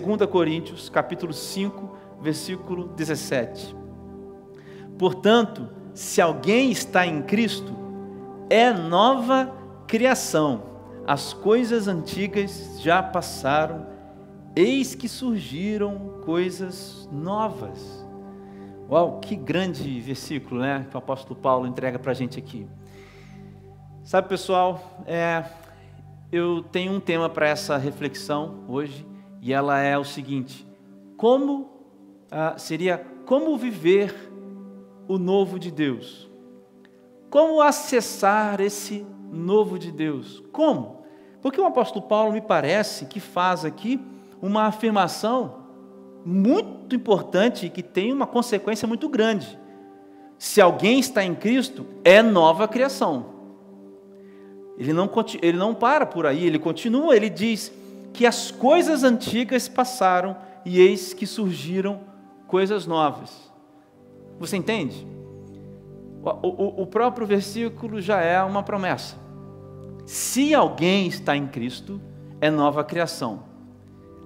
2 Coríntios, capítulo 5, versículo 17. Portanto, se alguém está em Cristo, é nova criação. As coisas antigas já passaram, eis que surgiram coisas novas. Uau, que grande versículo, né? Que o apóstolo Paulo entrega para a gente aqui. Sabe, pessoal, é, eu tenho um tema para essa reflexão hoje, e ela é o seguinte: como ah, seria como viver o novo de Deus? Como acessar esse novo de Deus? Como? Porque o apóstolo Paulo me parece que faz aqui uma afirmação muito importante e que tem uma consequência muito grande. Se alguém está em Cristo, é nova criação. Ele não, ele não para por aí, ele continua, ele diz que as coisas antigas passaram e eis que surgiram coisas novas. Você entende? O, o, o próprio versículo já é uma promessa. Se alguém está em Cristo, é nova criação.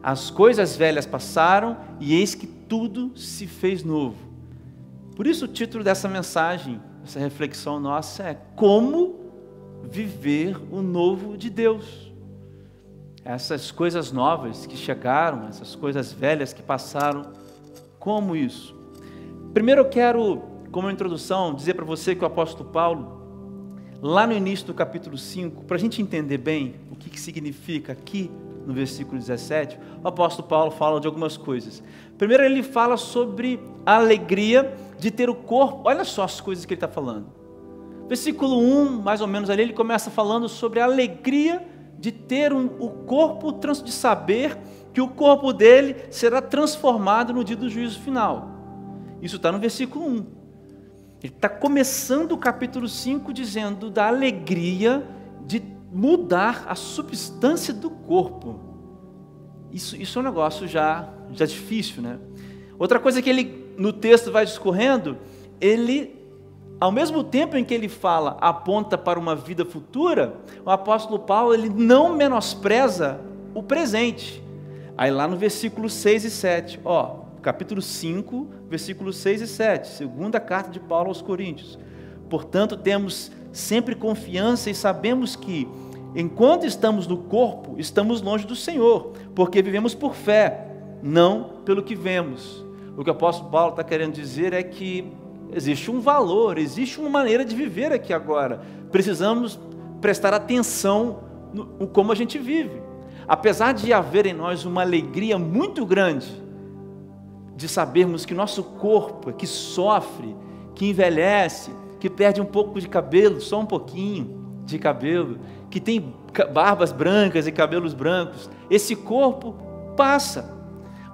As coisas velhas passaram e eis que tudo se fez novo. Por isso o título dessa mensagem, essa reflexão nossa é Como viver o novo de Deus. Essas coisas novas que chegaram, essas coisas velhas que passaram, como isso? Primeiro eu quero, como introdução, dizer para você que o apóstolo Paulo, lá no início do capítulo 5, para a gente entender bem o que, que significa aqui no versículo 17, o apóstolo Paulo fala de algumas coisas. Primeiro, ele fala sobre a alegria de ter o corpo, olha só as coisas que ele está falando. Versículo 1, mais ou menos ali, ele começa falando sobre a alegria de ter um, o corpo, de saber que o corpo dele será transformado no dia do juízo final. Isso está no versículo 1. Ele está começando o capítulo 5 dizendo da alegria de mudar a substância do corpo. Isso, isso é um negócio já, já difícil, né? Outra coisa que ele, no texto, vai discorrendo, ele, ao mesmo tempo em que ele fala, aponta para uma vida futura, o apóstolo Paulo, ele não menospreza o presente. Aí lá no versículo 6 e 7, ó, capítulo 5, versículos 6 e 7, segunda carta de Paulo aos Coríntios. Portanto, temos sempre confiança e sabemos que, enquanto estamos no corpo, estamos longe do Senhor, porque vivemos por fé, não pelo que vemos. O que o apóstolo Paulo está querendo dizer é que existe um valor, existe uma maneira de viver aqui agora. Precisamos prestar atenção no como a gente vive. Apesar de haver em nós uma alegria muito grande de sabermos que nosso corpo, que sofre, que envelhece, que perde um pouco de cabelo, só um pouquinho de cabelo, que tem barbas brancas e cabelos brancos, esse corpo passa.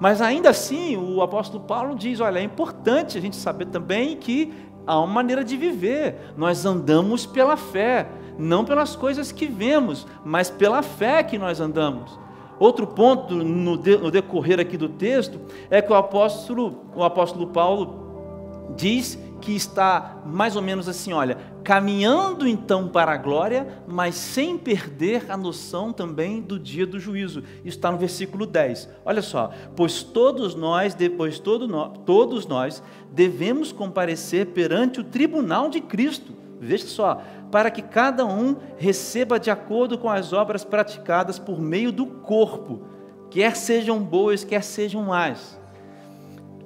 Mas ainda assim, o apóstolo Paulo diz: olha, é importante a gente saber também que há uma maneira de viver. Nós andamos pela fé, não pelas coisas que vemos, mas pela fé que nós andamos. Outro ponto no, de, no decorrer aqui do texto é que o apóstolo, o apóstolo Paulo diz que está mais ou menos assim, olha, caminhando então para a glória, mas sem perder a noção também do dia do juízo. Isso está no versículo 10. Olha só, pois todos nós, depois todo no, todos nós devemos comparecer perante o tribunal de Cristo. Veja só, para que cada um receba de acordo com as obras praticadas por meio do corpo, quer sejam boas, quer sejam más.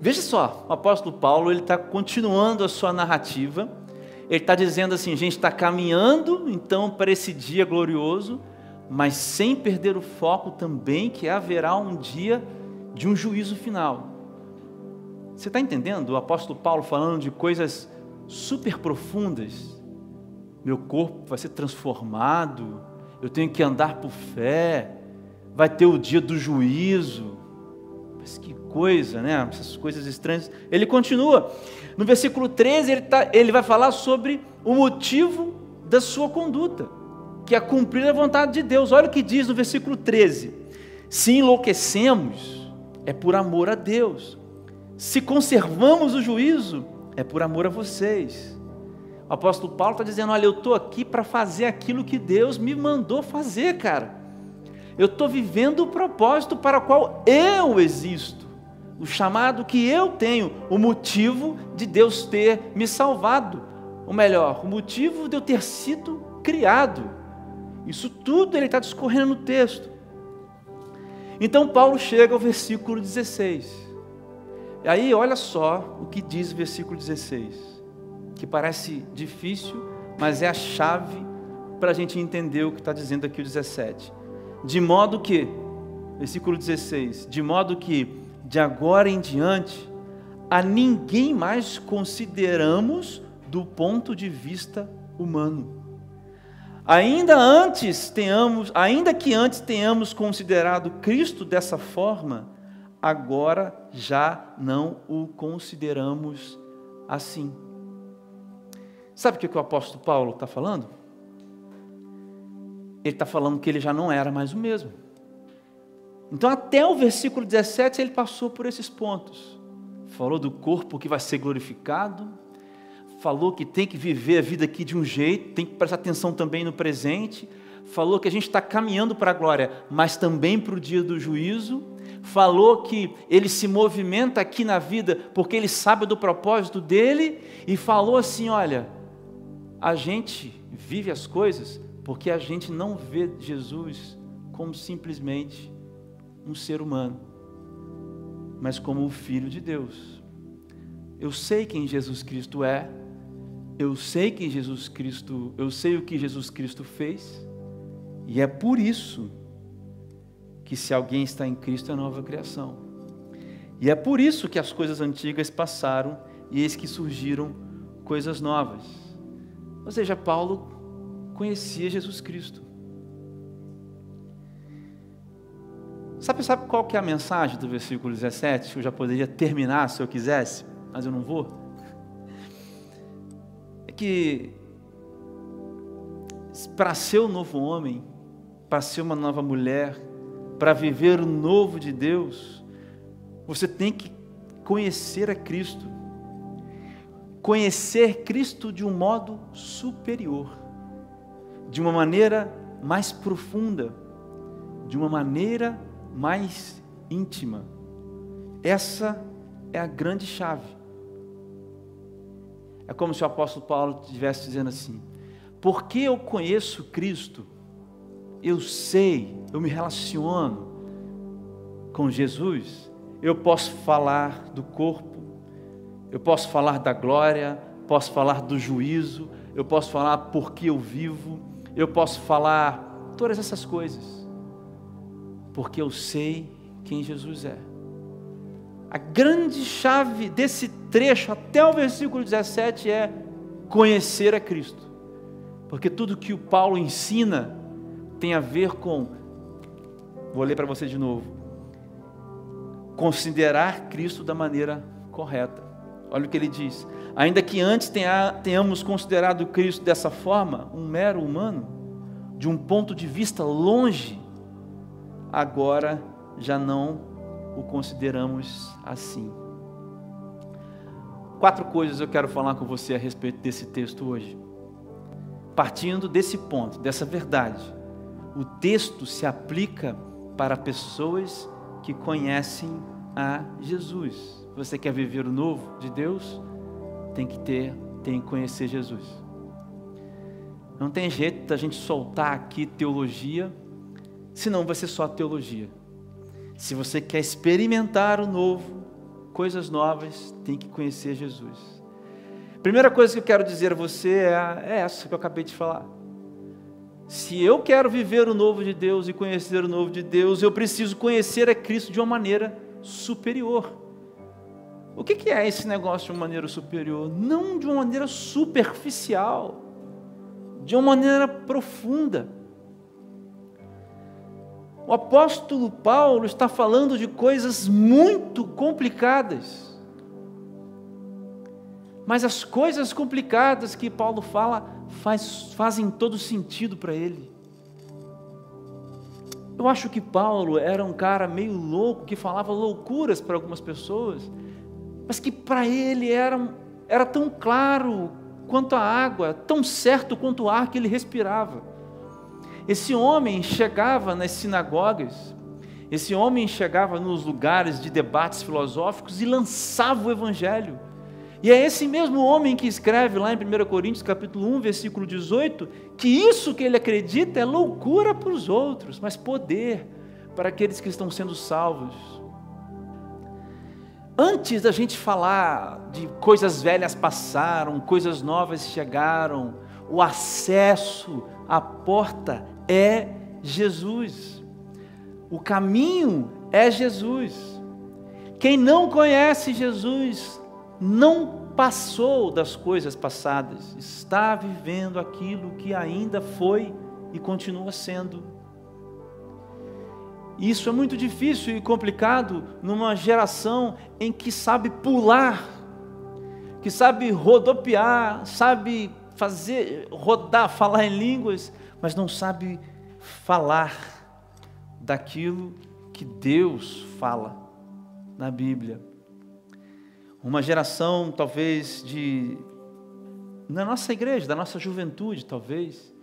Veja só, o apóstolo Paulo ele está continuando a sua narrativa. Ele está dizendo assim: a gente está caminhando então para esse dia glorioso, mas sem perder o foco também que haverá um dia de um juízo final. Você está entendendo? O apóstolo Paulo falando de coisas super profundas, meu corpo vai ser transformado, eu tenho que andar por fé, vai ter o dia do juízo. Mas que coisa, né? Essas coisas estranhas. Ele continua. No versículo 13, ele, tá, ele vai falar sobre o motivo da sua conduta, que é cumprir a vontade de Deus. Olha o que diz no versículo 13: Se enlouquecemos, é por amor a Deus. Se conservamos o juízo, é por amor a vocês. O apóstolo Paulo está dizendo: Olha, eu estou aqui para fazer aquilo que Deus me mandou fazer, cara. Eu estou vivendo o propósito para o qual eu existo, o chamado que eu tenho, o motivo de Deus ter me salvado. Ou melhor, o motivo de eu ter sido criado. Isso tudo ele está discorrendo no texto. Então Paulo chega ao versículo 16. E aí, olha só o que diz o versículo 16, que parece difícil, mas é a chave para a gente entender o que está dizendo aqui o 17. De modo que, versículo 16, de modo que de agora em diante a ninguém mais consideramos do ponto de vista humano. Ainda antes tenhamos, ainda que antes tenhamos considerado Cristo dessa forma, agora já não o consideramos assim. Sabe o que o apóstolo Paulo está falando? Ele está falando que ele já não era mais o mesmo. Então, até o versículo 17, ele passou por esses pontos. Falou do corpo que vai ser glorificado, falou que tem que viver a vida aqui de um jeito, tem que prestar atenção também no presente, falou que a gente está caminhando para a glória, mas também para o dia do juízo, falou que ele se movimenta aqui na vida porque ele sabe do propósito dele, e falou assim: olha, a gente vive as coisas porque a gente não vê Jesus como simplesmente um ser humano, mas como o Filho de Deus. Eu sei quem Jesus Cristo é, eu sei que Jesus Cristo, eu sei o que Jesus Cristo fez, e é por isso que se alguém está em Cristo é nova criação. E é por isso que as coisas antigas passaram e eis que surgiram coisas novas. Ou seja, Paulo conhecia Jesus Cristo. Sabe, sabe qual que é a mensagem do versículo 17? Eu já poderia terminar se eu quisesse, mas eu não vou que para ser um novo homem, para ser uma nova mulher, para viver o novo de Deus, você tem que conhecer a Cristo. Conhecer Cristo de um modo superior, de uma maneira mais profunda, de uma maneira mais íntima. Essa é a grande chave. É como se o apóstolo Paulo estivesse dizendo assim: porque eu conheço Cristo, eu sei, eu me relaciono com Jesus, eu posso falar do corpo, eu posso falar da glória, posso falar do juízo, eu posso falar porque eu vivo, eu posso falar todas essas coisas, porque eu sei quem Jesus é. A grande chave desse trecho até o versículo 17 é conhecer a Cristo. Porque tudo que o Paulo ensina tem a ver com, vou ler para você de novo, considerar Cristo da maneira correta. Olha o que ele diz: ainda que antes tenhamos considerado Cristo dessa forma, um mero humano, de um ponto de vista longe, agora já não o consideramos assim. Quatro coisas eu quero falar com você a respeito desse texto hoje. Partindo desse ponto, dessa verdade, o texto se aplica para pessoas que conhecem a Jesus. Você quer viver o novo de Deus? Tem que ter, tem que conhecer Jesus. Não tem jeito da gente soltar aqui teologia, senão vai ser só teologia. Se você quer experimentar o novo, coisas novas, tem que conhecer Jesus. Primeira coisa que eu quero dizer a você é, é essa que eu acabei de falar. Se eu quero viver o novo de Deus e conhecer o novo de Deus, eu preciso conhecer a Cristo de uma maneira superior. O que é esse negócio de uma maneira superior? Não de uma maneira superficial, de uma maneira profunda. O apóstolo Paulo está falando de coisas muito complicadas. Mas as coisas complicadas que Paulo fala faz, fazem todo sentido para ele. Eu acho que Paulo era um cara meio louco, que falava loucuras para algumas pessoas, mas que para ele era, era tão claro quanto a água, tão certo quanto o ar que ele respirava. Esse homem chegava nas sinagogas, esse homem chegava nos lugares de debates filosóficos e lançava o evangelho. E é esse mesmo homem que escreve lá em 1 Coríntios capítulo 1, versículo 18, que isso que ele acredita é loucura para os outros, mas poder para aqueles que estão sendo salvos. Antes da gente falar de coisas velhas passaram, coisas novas chegaram, o acesso, a porta é Jesus. O caminho é Jesus. Quem não conhece Jesus não passou das coisas passadas, está vivendo aquilo que ainda foi e continua sendo. Isso é muito difícil e complicado numa geração em que sabe pular, que sabe rodopiar, sabe fazer, rodar, falar em línguas, mas não sabe falar daquilo que Deus fala na Bíblia. Uma geração, talvez, de. na nossa igreja, da nossa juventude, talvez,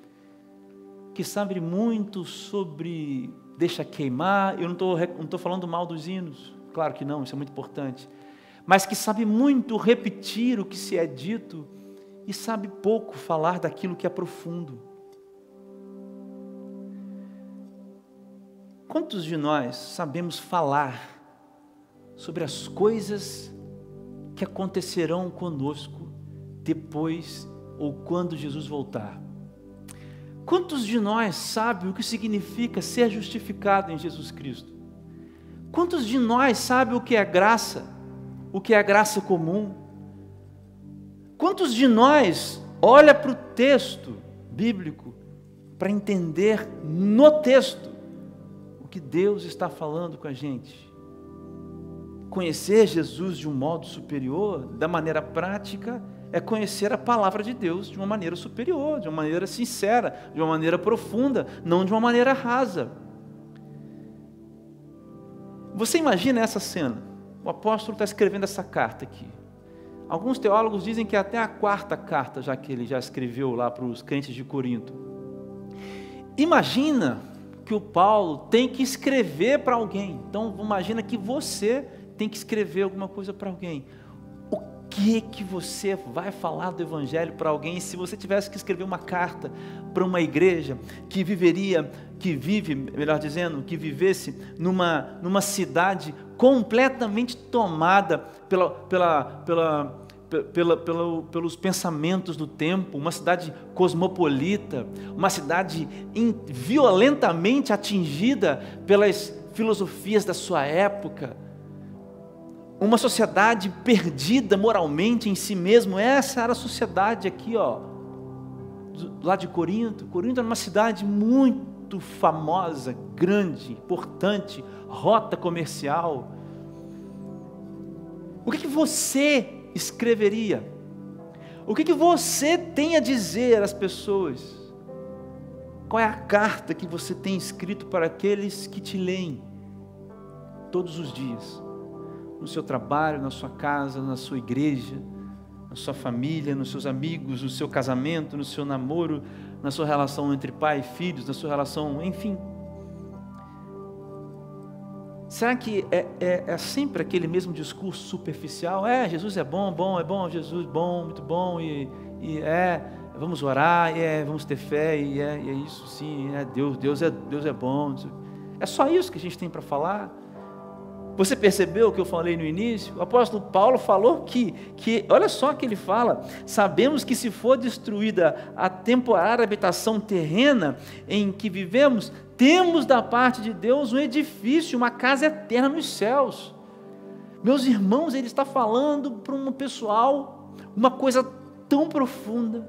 que sabe muito sobre deixa queimar. Eu não estou não falando mal dos hinos, claro que não, isso é muito importante. Mas que sabe muito repetir o que se é dito e sabe pouco falar daquilo que é profundo. Quantos de nós sabemos falar sobre as coisas que acontecerão conosco depois ou quando Jesus voltar. Quantos de nós sabem o que significa ser justificado em Jesus Cristo? Quantos de nós sabem o que é graça, o que é graça comum? Quantos de nós olha para o texto bíblico para entender no texto que Deus está falando com a gente? conhecer Jesus de um modo superior, da maneira prática, é conhecer a palavra de Deus de uma maneira superior, de uma maneira sincera, de uma maneira profunda, não de uma maneira rasa. Você imagina essa cena? O apóstolo está escrevendo essa carta aqui. Alguns teólogos dizem que é até a quarta carta, já que ele já escreveu lá para os crentes de Corinto. Imagina que o Paulo tem que escrever para alguém. Então, imagina que você tem que escrever alguma coisa para alguém. O que que você vai falar do evangelho para alguém se você tivesse que escrever uma carta para uma igreja que viveria, que vive, melhor dizendo, que vivesse numa numa cidade completamente tomada pela pela pela pela, pela, pelos pensamentos do tempo, uma cidade cosmopolita, uma cidade in, violentamente atingida pelas filosofias da sua época, uma sociedade perdida moralmente em si mesmo. Essa era a sociedade aqui, ó, lá de Corinto. Corinto era uma cidade muito famosa, grande, importante, rota comercial. O que, que você escreveria? O que, que você tem a dizer às pessoas? Qual é a carta que você tem escrito para aqueles que te leem todos os dias? no seu trabalho, na sua casa, na sua igreja, na sua família, nos seus amigos, no seu casamento, no seu namoro, na sua relação entre pai e filhos, na sua relação, enfim. Será que é, é, é, sempre aquele mesmo discurso superficial? É, Jesus é bom, bom, é bom, Jesus bom, muito bom, e, e é, vamos orar, e é, vamos ter fé, e é, e é isso sim, é Deus, Deus é, Deus é bom. É só isso que a gente tem para falar? Você percebeu o que eu falei no início? O apóstolo Paulo falou que, que, olha só o que ele fala: sabemos que se for destruída a temporária habitação terrena em que vivemos, temos da parte de Deus um edifício, uma casa eterna nos céus. Meus irmãos, ele está falando para um pessoal uma coisa tão profunda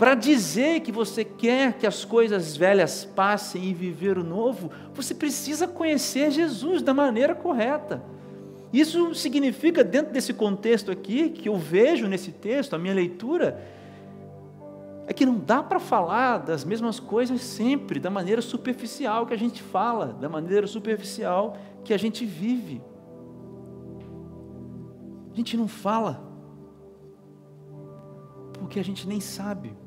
para dizer que você quer que as coisas velhas passem e viver o novo, você precisa conhecer Jesus da maneira correta. Isso significa, dentro desse contexto aqui, que eu vejo nesse texto, a minha leitura, é que não dá para falar das mesmas coisas sempre, da maneira superficial que a gente fala, da maneira superficial que a gente vive. A gente não fala, porque a gente nem sabe.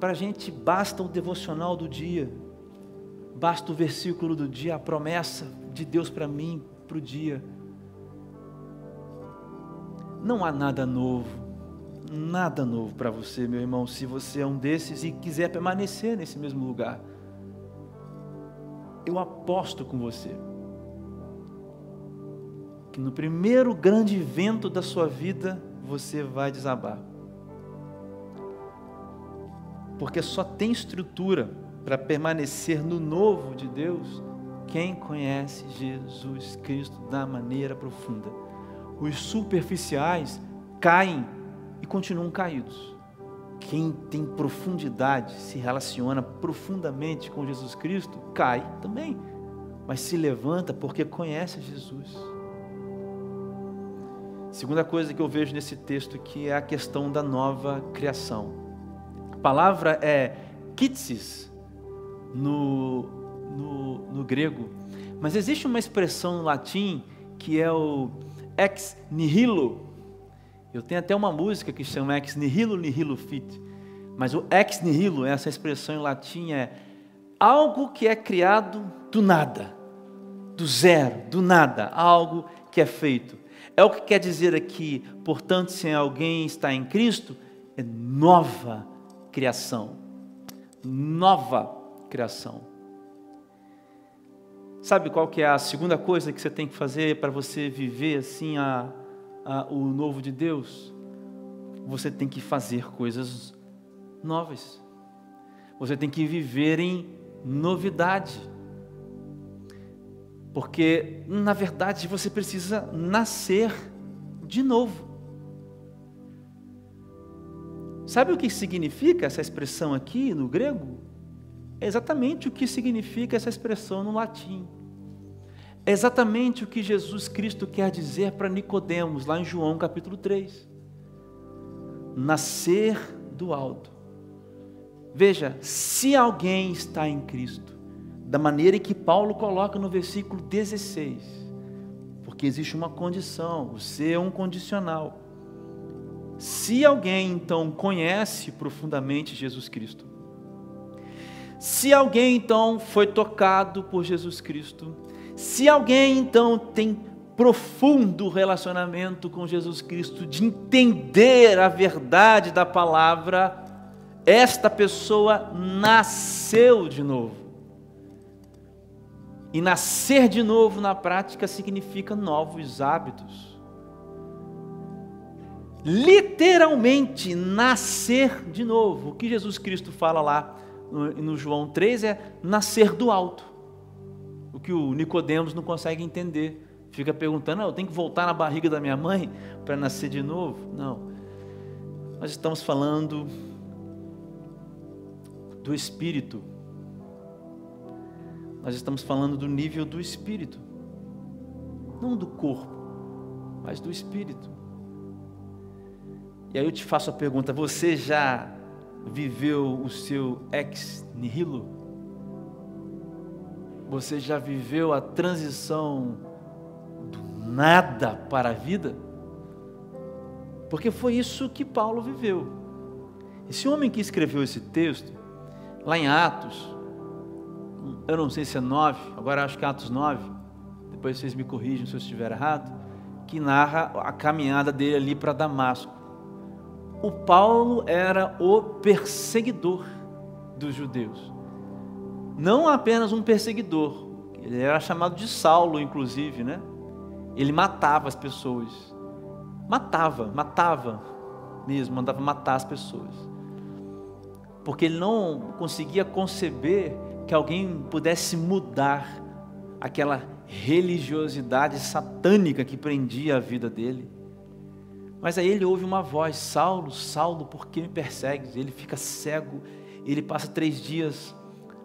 Para a gente basta o devocional do dia, basta o versículo do dia, a promessa de Deus para mim, para o dia. Não há nada novo, nada novo para você, meu irmão, se você é um desses e quiser permanecer nesse mesmo lugar. Eu aposto com você que no primeiro grande vento da sua vida você vai desabar. Porque só tem estrutura para permanecer no novo de Deus quem conhece Jesus Cristo da maneira profunda. Os superficiais caem e continuam caídos. Quem tem profundidade, se relaciona profundamente com Jesus Cristo, cai também, mas se levanta porque conhece Jesus. Segunda coisa que eu vejo nesse texto aqui é a questão da nova criação. Palavra é kitsis no, no, no grego, mas existe uma expressão no latim que é o ex nihilo. Eu tenho até uma música que chama ex nihilo nihilo fit. Mas o ex nihilo, essa expressão em latim é algo que é criado do nada, do zero, do nada, algo que é feito. É o que quer dizer aqui, portanto, se alguém está em Cristo, é nova criação. Nova criação. Sabe qual que é a segunda coisa que você tem que fazer para você viver assim a, a, o novo de Deus? Você tem que fazer coisas novas. Você tem que viver em novidade. Porque, na verdade, você precisa nascer de novo. Sabe o que significa essa expressão aqui no grego? É exatamente o que significa essa expressão no latim. É exatamente o que Jesus Cristo quer dizer para Nicodemos, lá em João capítulo 3. Nascer do alto. Veja, se alguém está em Cristo, da maneira que Paulo coloca no versículo 16. Porque existe uma condição, o ser é um condicional. Se alguém então conhece profundamente Jesus Cristo, se alguém então foi tocado por Jesus Cristo, se alguém então tem profundo relacionamento com Jesus Cristo, de entender a verdade da palavra, esta pessoa nasceu de novo. E nascer de novo na prática significa novos hábitos. Literalmente nascer de novo. O que Jesus Cristo fala lá no, João 3 é nascer do alto. O que o Nicodemos não consegue entender. Fica perguntando, eu tenho que voltar na barriga da minha mãe para nascer de novo? Não. Nós estamos falando do Espírito nós estamos falando do nível do espírito, não do corpo, mas do espírito. E aí eu te faço a pergunta: você já viveu o seu ex nihilo? Você já viveu a transição do nada para a vida? Porque foi isso que Paulo viveu. Esse homem que escreveu esse texto, lá em Atos, eu não sei se é 9, agora acho que é Atos 9, depois vocês me corrigem se eu estiver errado, que narra a caminhada dele ali para Damasco. O Paulo era o perseguidor dos judeus. Não apenas um perseguidor, ele era chamado de Saulo, inclusive, né? Ele matava as pessoas. Matava, matava mesmo, mandava matar as pessoas. Porque ele não conseguia conceber que alguém pudesse mudar aquela religiosidade satânica que prendia a vida dele. Mas aí ele ouve uma voz: Saulo, Saulo, por que me persegues? Ele fica cego, ele passa três dias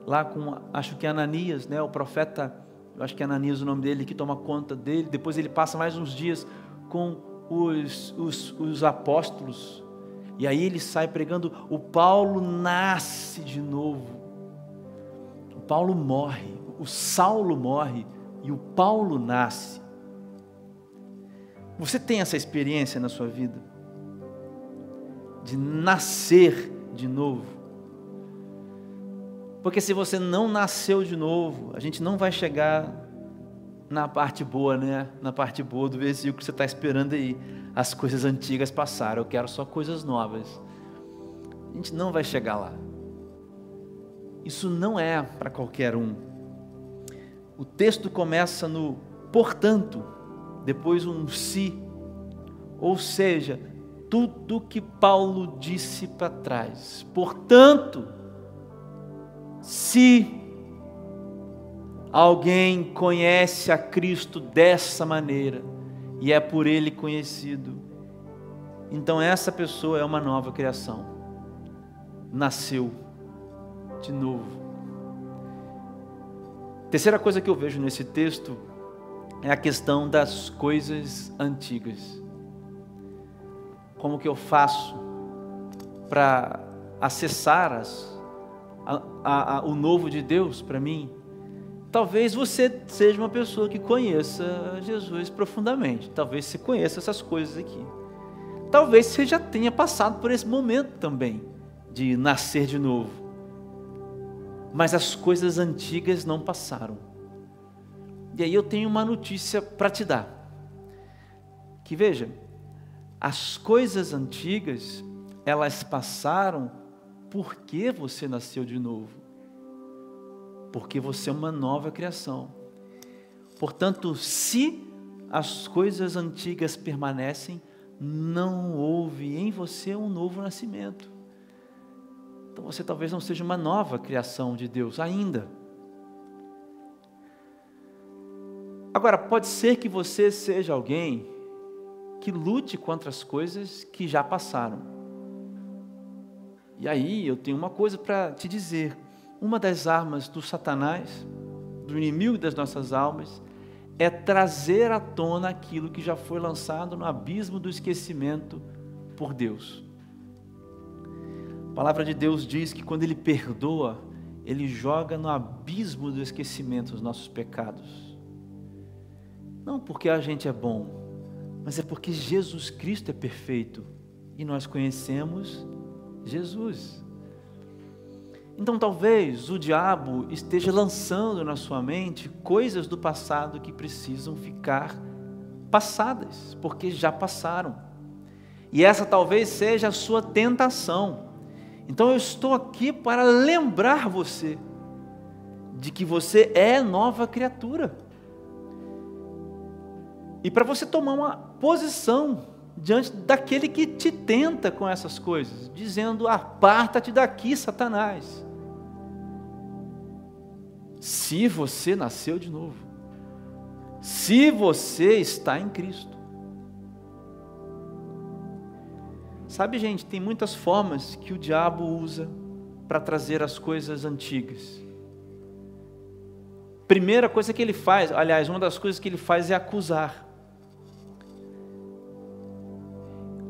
lá com, acho que é Ananias, né, o profeta, eu acho que é Ananias o nome dele, que toma conta dele. Depois ele passa mais uns dias com os, os, os apóstolos, e aí ele sai pregando. O Paulo nasce de novo Paulo morre, o Saulo morre e o Paulo nasce. Você tem essa experiência na sua vida? De nascer de novo? Porque se você não nasceu de novo, a gente não vai chegar na parte boa, né? Na parte boa do versículo que você está esperando aí. As coisas antigas passaram, eu quero só coisas novas. A gente não vai chegar lá. Isso não é para qualquer um. O texto começa no portanto, depois um se. Ou seja, tudo que Paulo disse para trás. Portanto, se alguém conhece a Cristo dessa maneira e é por ele conhecido, então essa pessoa é uma nova criação. Nasceu de novo. Terceira coisa que eu vejo nesse texto é a questão das coisas antigas. Como que eu faço para acessar as, a, a, a, o novo de Deus para mim? Talvez você seja uma pessoa que conheça Jesus profundamente. Talvez você conheça essas coisas aqui. Talvez você já tenha passado por esse momento também de nascer de novo mas as coisas antigas não passaram. E aí eu tenho uma notícia para te dar. Que veja, as coisas antigas, elas passaram porque você nasceu de novo. Porque você é uma nova criação. Portanto, se as coisas antigas permanecem, não houve em você um novo nascimento. Então você talvez não seja uma nova criação de Deus ainda. Agora, pode ser que você seja alguém que lute contra as coisas que já passaram. E aí eu tenho uma coisa para te dizer: uma das armas do Satanás, do inimigo das nossas almas, é trazer à tona aquilo que já foi lançado no abismo do esquecimento por Deus. A palavra de Deus diz que quando Ele perdoa, Ele joga no abismo do esquecimento os nossos pecados. Não porque a gente é bom, mas é porque Jesus Cristo é perfeito e nós conhecemos Jesus. Então talvez o diabo esteja lançando na sua mente coisas do passado que precisam ficar passadas, porque já passaram. E essa talvez seja a sua tentação então eu estou aqui para lembrar você de que você é nova criatura. E para você tomar uma posição diante daquele que te tenta com essas coisas, dizendo: aparta-te daqui, Satanás. Se você nasceu de novo, se você está em Cristo, Sabe, gente, tem muitas formas que o diabo usa para trazer as coisas antigas. Primeira coisa que ele faz, aliás, uma das coisas que ele faz é acusar.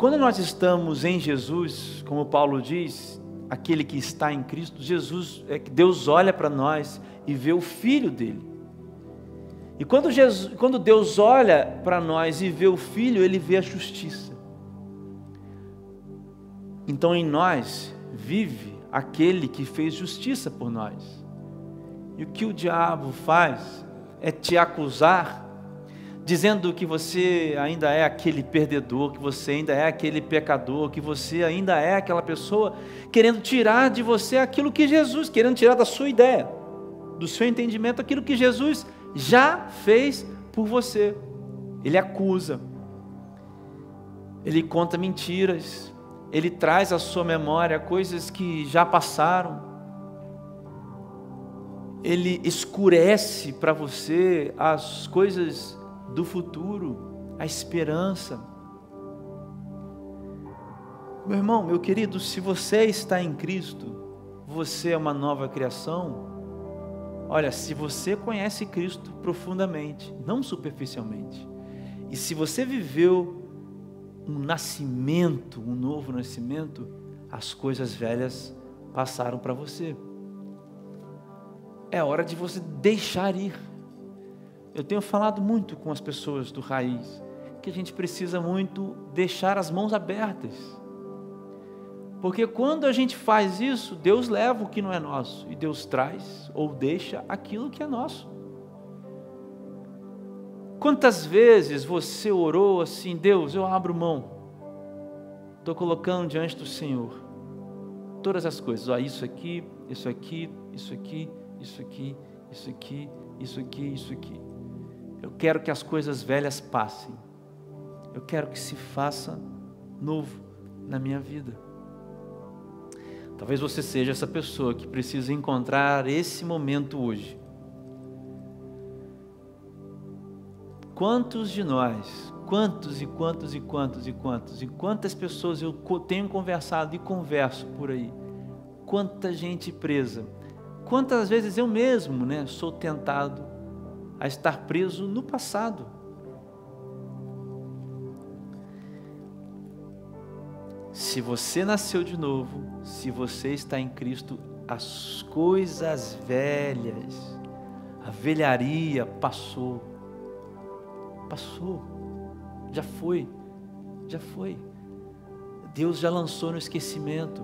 Quando nós estamos em Jesus, como Paulo diz, aquele que está em Cristo, Jesus, é que Deus olha para nós e vê o filho dele. E quando, Jesus, quando Deus olha para nós e vê o filho, ele vê a justiça. Então em nós vive aquele que fez justiça por nós. E o que o diabo faz é te acusar, dizendo que você ainda é aquele perdedor, que você ainda é aquele pecador, que você ainda é aquela pessoa querendo tirar de você aquilo que Jesus, querendo tirar da sua ideia, do seu entendimento, aquilo que Jesus já fez por você. Ele acusa, ele conta mentiras, ele traz à sua memória coisas que já passaram. Ele escurece para você as coisas do futuro, a esperança. Meu irmão, meu querido, se você está em Cristo, você é uma nova criação. Olha, se você conhece Cristo profundamente, não superficialmente, e se você viveu um nascimento, um novo nascimento, as coisas velhas passaram para você. É hora de você deixar ir. Eu tenho falado muito com as pessoas do raiz que a gente precisa muito deixar as mãos abertas. Porque quando a gente faz isso, Deus leva o que não é nosso e Deus traz ou deixa aquilo que é nosso. Quantas vezes você orou assim, Deus, eu abro mão, estou colocando diante do Senhor todas as coisas, ó, isso aqui, isso aqui, isso aqui, isso aqui, isso aqui, isso aqui, isso aqui. Eu quero que as coisas velhas passem, eu quero que se faça novo na minha vida. Talvez você seja essa pessoa que precisa encontrar esse momento hoje. Quantos de nós, quantos e quantos e quantos e quantos, e quantas pessoas eu tenho conversado e converso por aí, quanta gente presa, quantas vezes eu mesmo né, sou tentado a estar preso no passado Se você nasceu de novo, se você está em Cristo, as coisas velhas, a velharia passou. Passou. Já foi. Já foi. Deus já lançou no esquecimento.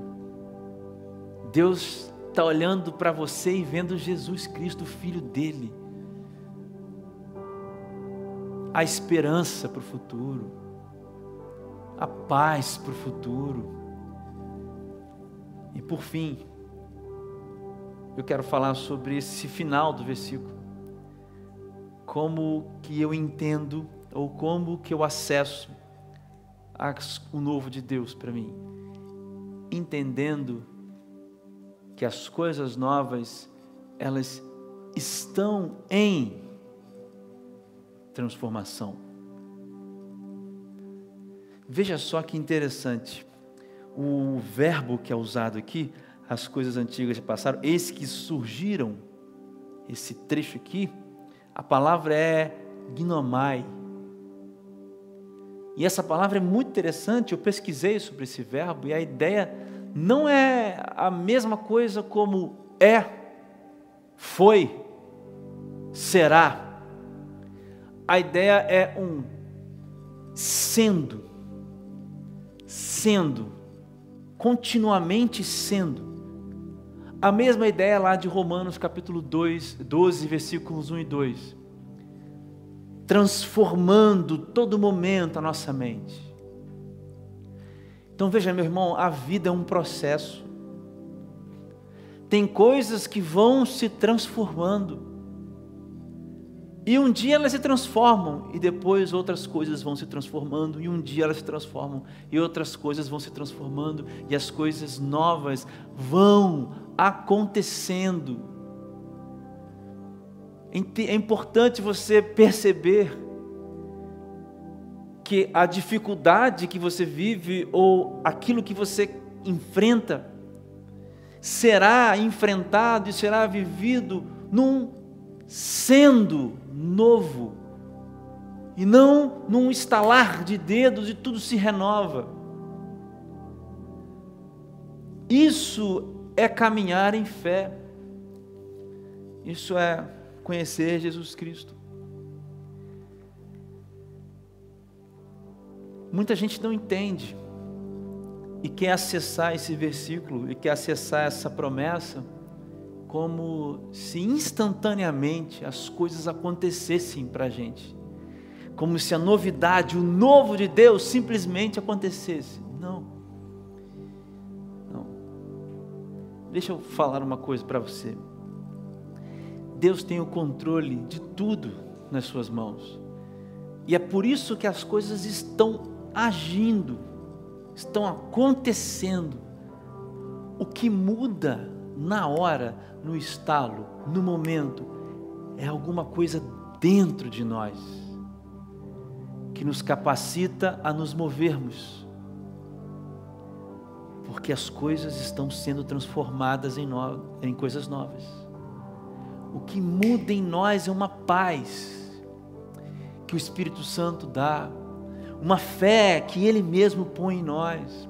Deus está olhando para você e vendo Jesus Cristo, Filho dele. A esperança para o futuro a paz para o futuro. E por fim, eu quero falar sobre esse final do versículo. Como que eu entendo ou como que eu acesso o novo de Deus para mim, entendendo que as coisas novas elas estão em transformação. Veja só que interessante. O verbo que é usado aqui, as coisas antigas já passaram, eis que surgiram, esse trecho aqui, a palavra é gnomai. E essa palavra é muito interessante, eu pesquisei sobre esse verbo e a ideia não é a mesma coisa como é, foi, será. A ideia é um sendo sendo, continuamente sendo. A mesma ideia lá de Romanos capítulo 2, 12, versículos 1 e 2. Transformando todo momento a nossa mente. Então veja, meu irmão, a vida é um processo. Tem coisas que vão se transformando. E um dia elas se transformam, e depois outras coisas vão se transformando, e um dia elas se transformam, e outras coisas vão se transformando, e as coisas novas vão acontecendo. É importante você perceber que a dificuldade que você vive, ou aquilo que você enfrenta, será enfrentado e será vivido num sendo novo, e não num estalar de dedos e tudo se renova. Isso é caminhar em fé, isso é conhecer Jesus Cristo. Muita gente não entende e quer acessar esse versículo e quer acessar essa promessa como se instantaneamente as coisas acontecessem para a gente, como se a novidade, o novo de Deus simplesmente acontecesse. Não, não. Deixa eu falar uma coisa para você. Deus tem o controle de tudo nas suas mãos, e é por isso que as coisas estão agindo, estão acontecendo. O que muda na hora no estalo, no momento, é alguma coisa dentro de nós que nos capacita a nos movermos, porque as coisas estão sendo transformadas em, no... em coisas novas. O que muda em nós é uma paz que o Espírito Santo dá, uma fé que Ele mesmo põe em nós,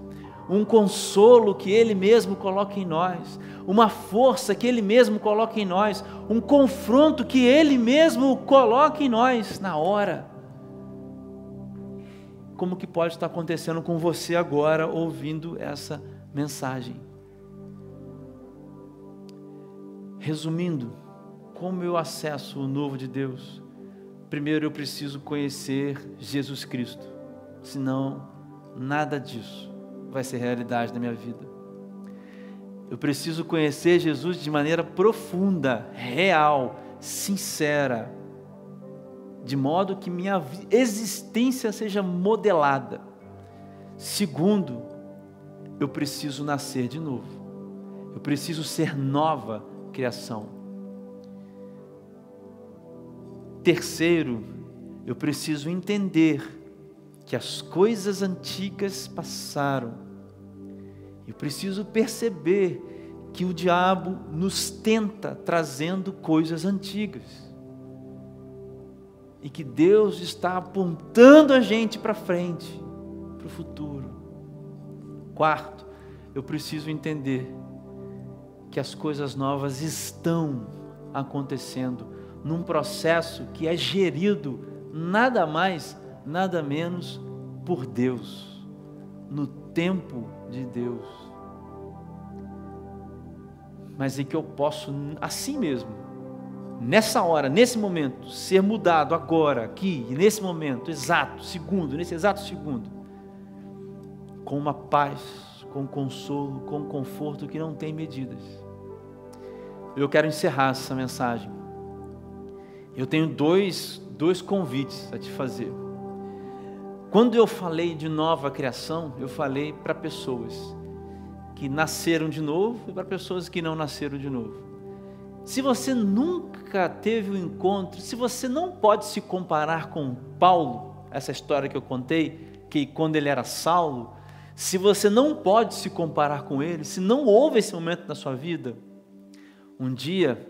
um consolo que Ele mesmo coloca em nós, uma força que Ele mesmo coloca em nós, um confronto que Ele mesmo coloca em nós na hora. Como que pode estar acontecendo com você agora ouvindo essa mensagem. Resumindo, como eu acesso o novo de Deus? Primeiro eu preciso conhecer Jesus Cristo, senão nada disso vai ser realidade na minha vida. Eu preciso conhecer Jesus de maneira profunda, real, sincera, de modo que minha existência seja modelada. Segundo, eu preciso nascer de novo. Eu preciso ser nova criação. Terceiro, eu preciso entender que as coisas antigas passaram. Eu preciso perceber que o diabo nos tenta trazendo coisas antigas. E que Deus está apontando a gente para frente, para o futuro. Quarto, eu preciso entender que as coisas novas estão acontecendo num processo que é gerido nada mais, nada menos por Deus, no tempo de Deus. Mas em que eu posso, assim mesmo, nessa hora, nesse momento, ser mudado agora, aqui, nesse momento, exato, segundo, nesse exato segundo, com uma paz, com consolo, com conforto que não tem medidas. Eu quero encerrar essa mensagem. Eu tenho dois, dois convites a te fazer. Quando eu falei de nova criação, eu falei para pessoas que nasceram de novo e para pessoas que não nasceram de novo. Se você nunca teve um encontro, se você não pode se comparar com Paulo, essa história que eu contei, que quando ele era Saulo, se você não pode se comparar com ele, se não houve esse momento na sua vida, um dia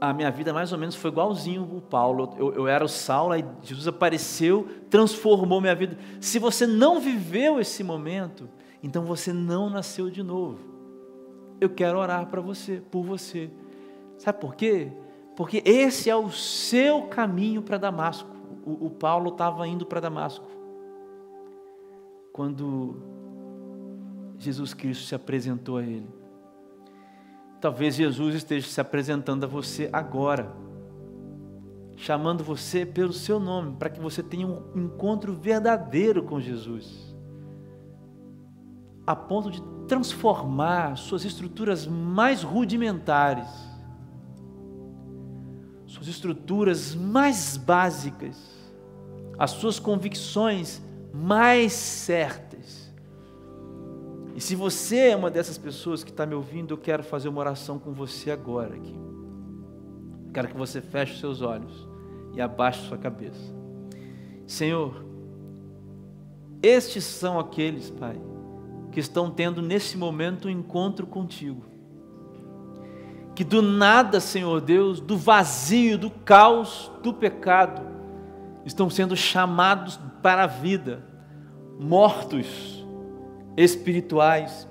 a minha vida mais ou menos foi igualzinho o Paulo. Eu, eu era o Saulo, aí Jesus apareceu, transformou minha vida. Se você não viveu esse momento, então você não nasceu de novo. Eu quero orar para você, por você. Sabe por quê? Porque esse é o seu caminho para Damasco. O, o Paulo estava indo para Damasco. Quando Jesus Cristo se apresentou a ele. Talvez Jesus esteja se apresentando a você agora, chamando você pelo seu nome, para que você tenha um encontro verdadeiro com Jesus, a ponto de transformar suas estruturas mais rudimentares, suas estruturas mais básicas, as suas convicções mais certas e se você é uma dessas pessoas que está me ouvindo, eu quero fazer uma oração com você agora aqui. Quero que você feche os seus olhos e abaixe sua cabeça. Senhor, estes são aqueles, Pai, que estão tendo nesse momento um encontro contigo. Que do nada, Senhor Deus, do vazio, do caos, do pecado, estão sendo chamados para a vida, mortos espirituais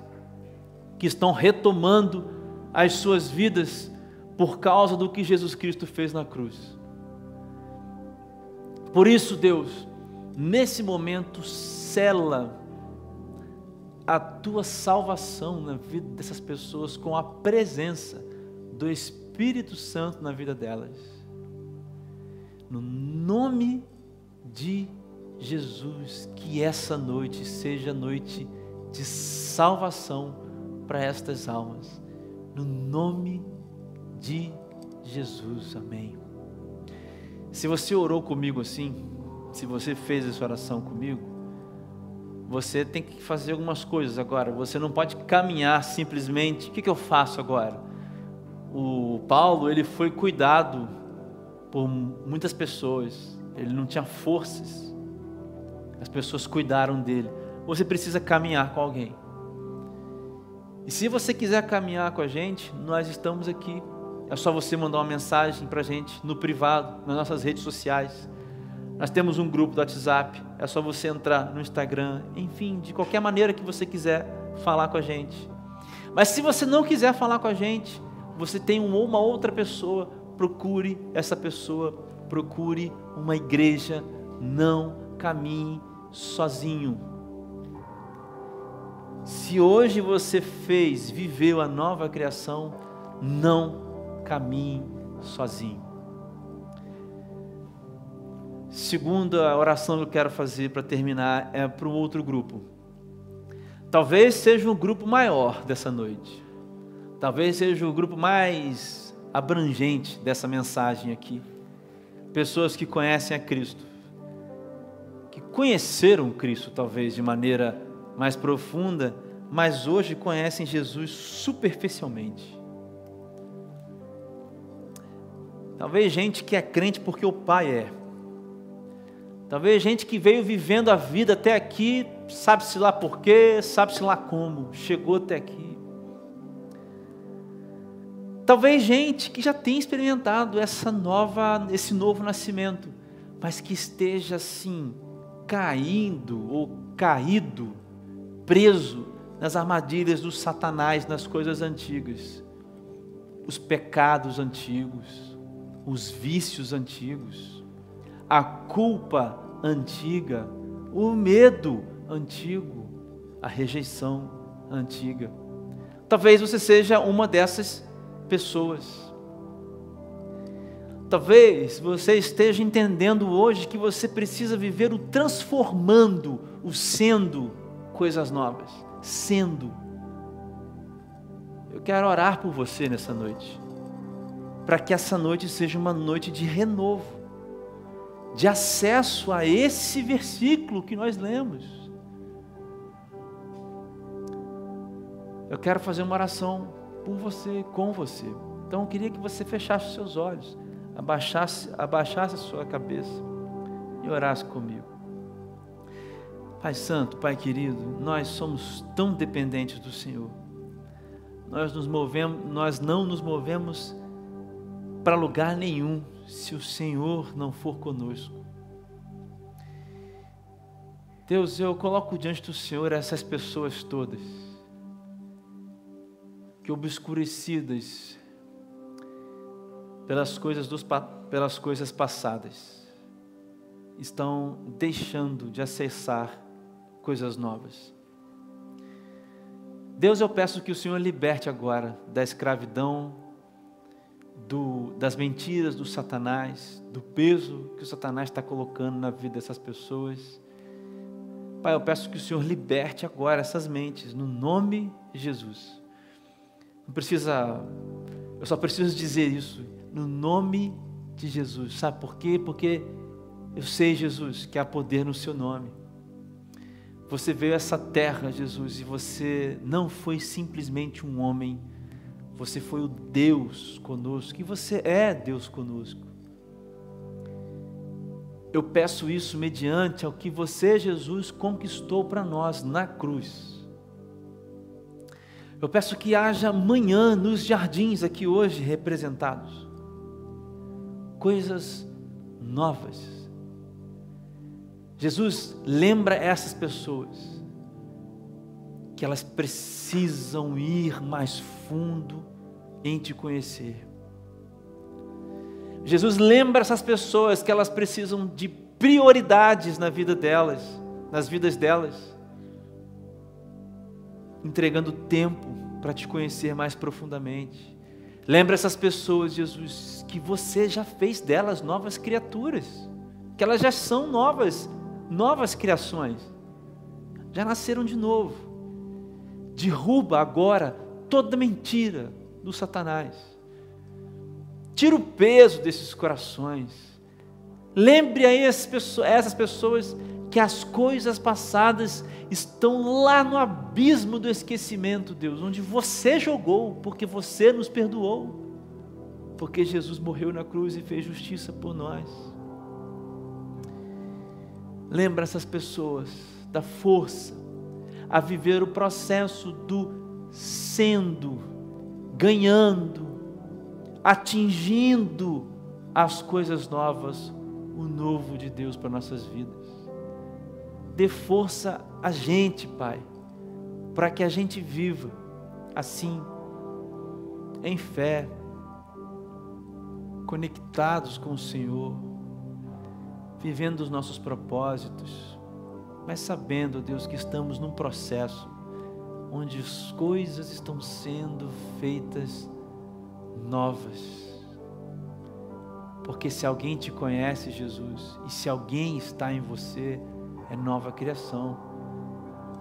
que estão retomando as suas vidas por causa do que Jesus Cristo fez na cruz. Por isso, Deus, nesse momento, cela a tua salvação na vida dessas pessoas com a presença do Espírito Santo na vida delas. No nome de Jesus, que essa noite seja noite de salvação para estas almas. No nome de Jesus. Amém. Se você orou comigo assim, se você fez essa oração comigo, você tem que fazer algumas coisas agora. Você não pode caminhar simplesmente. O que, que eu faço agora? O Paulo ele foi cuidado por muitas pessoas. Ele não tinha forças. As pessoas cuidaram dele você precisa caminhar com alguém. E se você quiser caminhar com a gente, nós estamos aqui. É só você mandar uma mensagem para a gente no privado, nas nossas redes sociais. Nós temos um grupo do WhatsApp. É só você entrar no Instagram, enfim, de qualquer maneira que você quiser falar com a gente. Mas se você não quiser falar com a gente, você tem uma outra pessoa, procure essa pessoa, procure uma igreja, não caminhe sozinho. Se hoje você fez, viveu a nova criação, não caminhe sozinho. Segunda oração que eu quero fazer para terminar é para o outro grupo. Talvez seja um grupo maior dessa noite. Talvez seja o grupo mais abrangente dessa mensagem aqui. Pessoas que conhecem a Cristo, que conheceram Cristo talvez de maneira mais profunda, mas hoje conhecem Jesus superficialmente. Talvez gente que é crente porque o pai é. Talvez gente que veio vivendo a vida até aqui, sabe-se lá por quê, sabe-se lá como, chegou até aqui. Talvez gente que já tenha experimentado essa nova, esse novo nascimento, mas que esteja assim, caindo ou caído, preso nas armadilhas do Satanás, nas coisas antigas, os pecados antigos, os vícios antigos, a culpa antiga, o medo antigo, a rejeição antiga. Talvez você seja uma dessas pessoas. Talvez você esteja entendendo hoje que você precisa viver o transformando, o sendo coisas novas. Sendo. Eu quero orar por você nessa noite, para que essa noite seja uma noite de renovo, de acesso a esse versículo que nós lemos. Eu quero fazer uma oração por você, com você. Então eu queria que você fechasse os seus olhos, abaixasse, abaixasse a sua cabeça e orasse comigo. Pai Santo, Pai querido, nós somos tão dependentes do Senhor. Nós nos movemos, nós não nos movemos para lugar nenhum se o Senhor não for conosco. Deus, eu coloco diante do Senhor essas pessoas todas que obscurecidas pelas coisas, dos, pelas coisas passadas, estão deixando de acessar coisas novas. Deus, eu peço que o Senhor liberte agora da escravidão, do, das mentiras do Satanás, do peso que o Satanás está colocando na vida dessas pessoas. Pai, eu peço que o Senhor liberte agora essas mentes, no nome de Jesus. Não precisa, eu só preciso dizer isso, no nome de Jesus. Sabe por quê? Porque eu sei, Jesus, que há poder no seu nome. Você veio a essa terra, Jesus, e você não foi simplesmente um homem, você foi o Deus conosco, e você é Deus conosco. Eu peço isso mediante ao que você, Jesus, conquistou para nós na cruz. Eu peço que haja amanhã nos jardins aqui hoje representados coisas novas. Jesus lembra essas pessoas que elas precisam ir mais fundo em te conhecer. Jesus lembra essas pessoas que elas precisam de prioridades na vida delas, nas vidas delas entregando tempo para te conhecer mais profundamente. Lembra essas pessoas, Jesus, que você já fez delas novas criaturas, que elas já são novas, novas criações, já nasceram de novo. Derruba agora toda mentira do Satanás. Tira o peso desses corações. Lembre a essas pessoas que as coisas passadas estão lá no abismo do esquecimento, Deus, onde você jogou, porque você nos perdoou, porque Jesus morreu na cruz e fez justiça por nós. Lembra essas pessoas da força a viver o processo do sendo, ganhando, atingindo as coisas novas, o novo de Deus para nossas vidas. Dê força a gente, Pai, para que a gente viva assim, em fé, conectados com o Senhor, vivendo os nossos propósitos, mas sabendo, Deus, que estamos num processo onde as coisas estão sendo feitas novas. Porque se alguém te conhece, Jesus, e se alguém está em você, é nova criação.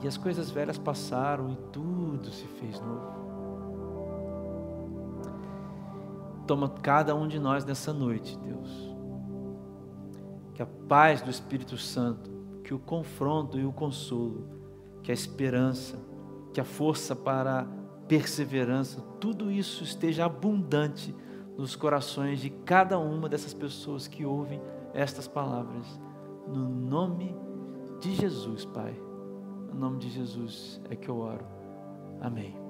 E as coisas velhas passaram e tudo se fez novo. Toma cada um de nós nessa noite, Deus. Paz do Espírito Santo, que o confronto e o consolo, que a esperança, que a força para a perseverança, tudo isso esteja abundante nos corações de cada uma dessas pessoas que ouvem estas palavras. No nome de Jesus, Pai. No nome de Jesus é que eu oro. Amém.